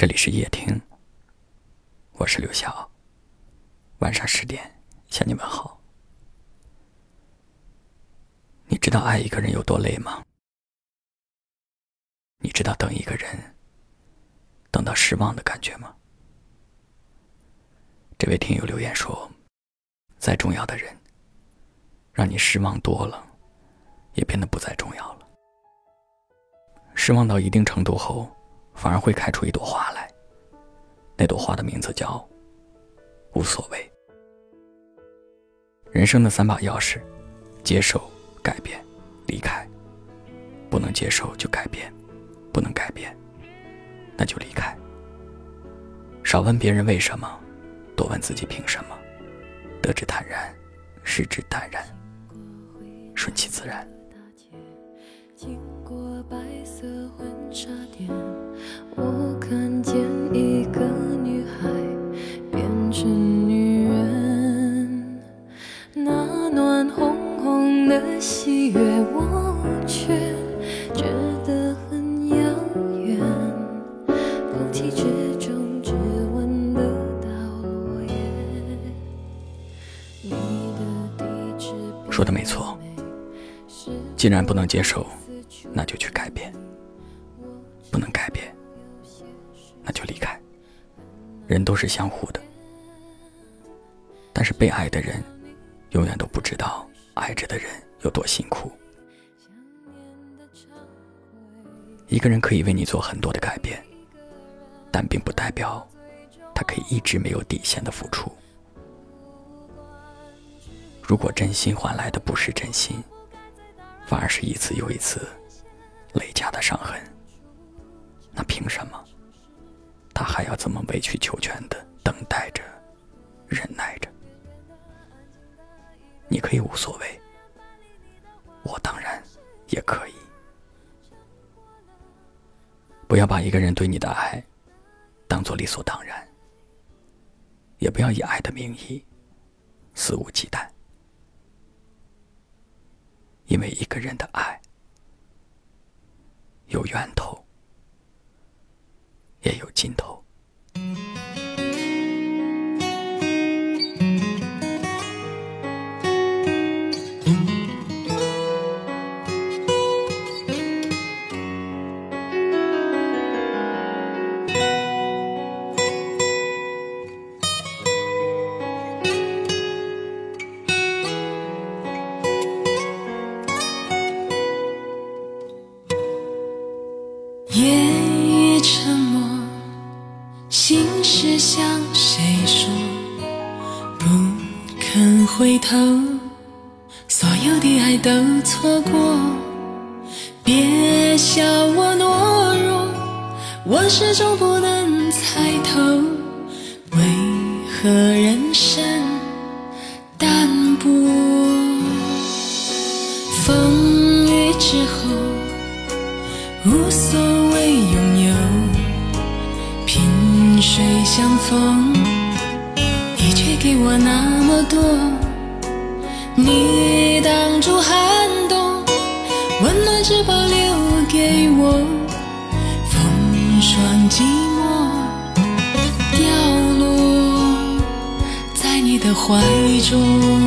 这里是夜听，我是刘晓。晚上十点向你问好。你知道爱一个人有多累吗？你知道等一个人等到失望的感觉吗？这位听友留言说：“再重要的人，让你失望多了，也变得不再重要了。失望到一定程度后。”反而会开出一朵花来。那朵花的名字叫“无所谓”。人生的三把钥匙：接受、改变、离开。不能接受就改变，不能改变，那就离开。少问别人为什么，多问自己凭什么。得之坦然，失之淡然，顺其自然。经过白色婚纱店。我看见一个女孩变成女人，那暖烘烘的喜悦，我却觉得很遥远。空气之中只闻得到落叶。说的没错，既然不能接受，那就去改变。不能改变。那就离开。人都是相互的，但是被爱的人永远都不知道爱着的人有多辛苦。一个人可以为你做很多的改变，但并不代表他可以一直没有底线的付出。如果真心换来的不是真心，反而是一次又一次的伤痕，那凭什么？他还要这么委曲求全的等待着、忍耐着？你可以无所谓，我当然也可以。不要把一个人对你的爱当做理所当然，也不要以爱的名义肆无忌惮，因为一个人的爱有源头。也有尽头。是向谁说？不肯回头，所有的爱都错过。别笑我懦弱，我始终不能猜透，为何人风，你却给我那么多。你挡住寒冬，温暖只保留给我。风霜寂寞，掉落在你的怀中。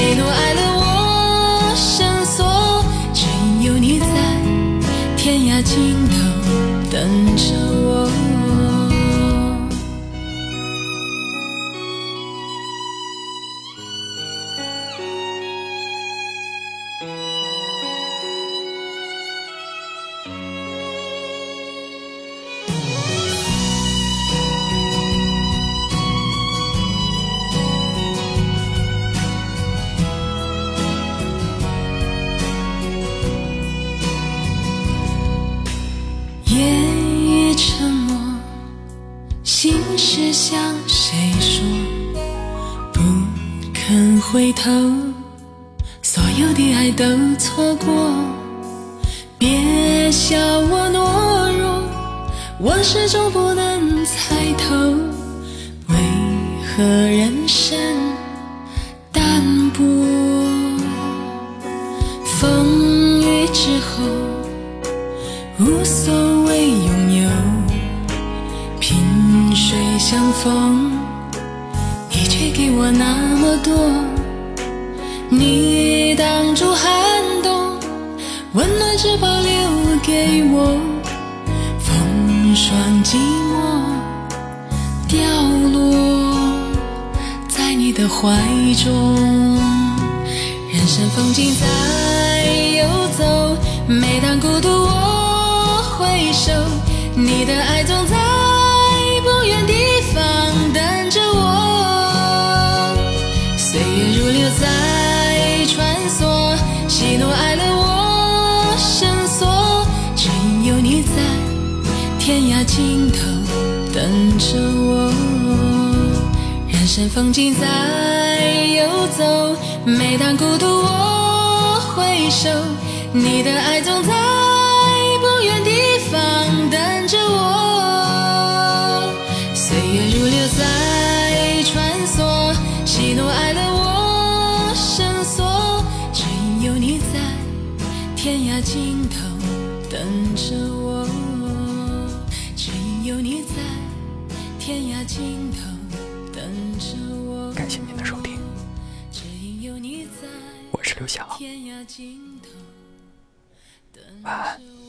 喜怒哀乐我深锁，只因有你在天涯尽头等着我。回头，所有的爱都错过。别笑我懦弱，我始终不能猜透，为何人生淡薄？风雨之后，无所谓拥有，萍水相逢，你却给我那么多。你挡住寒冬，温暖只保留给我。风霜寂寞，掉落在你的怀中。人生风景在游走，每当孤独我回首，你的爱总在你在。天涯尽头等着我，人生风景在游走。每当孤独我回首，你的爱总在不远地方等着我。岁月如流在穿梭，喜怒哀乐我深锁，只因有你在天涯尽头等着我。有你在天涯尽头等着我。感谢您的收听，我是刘晓，晚安。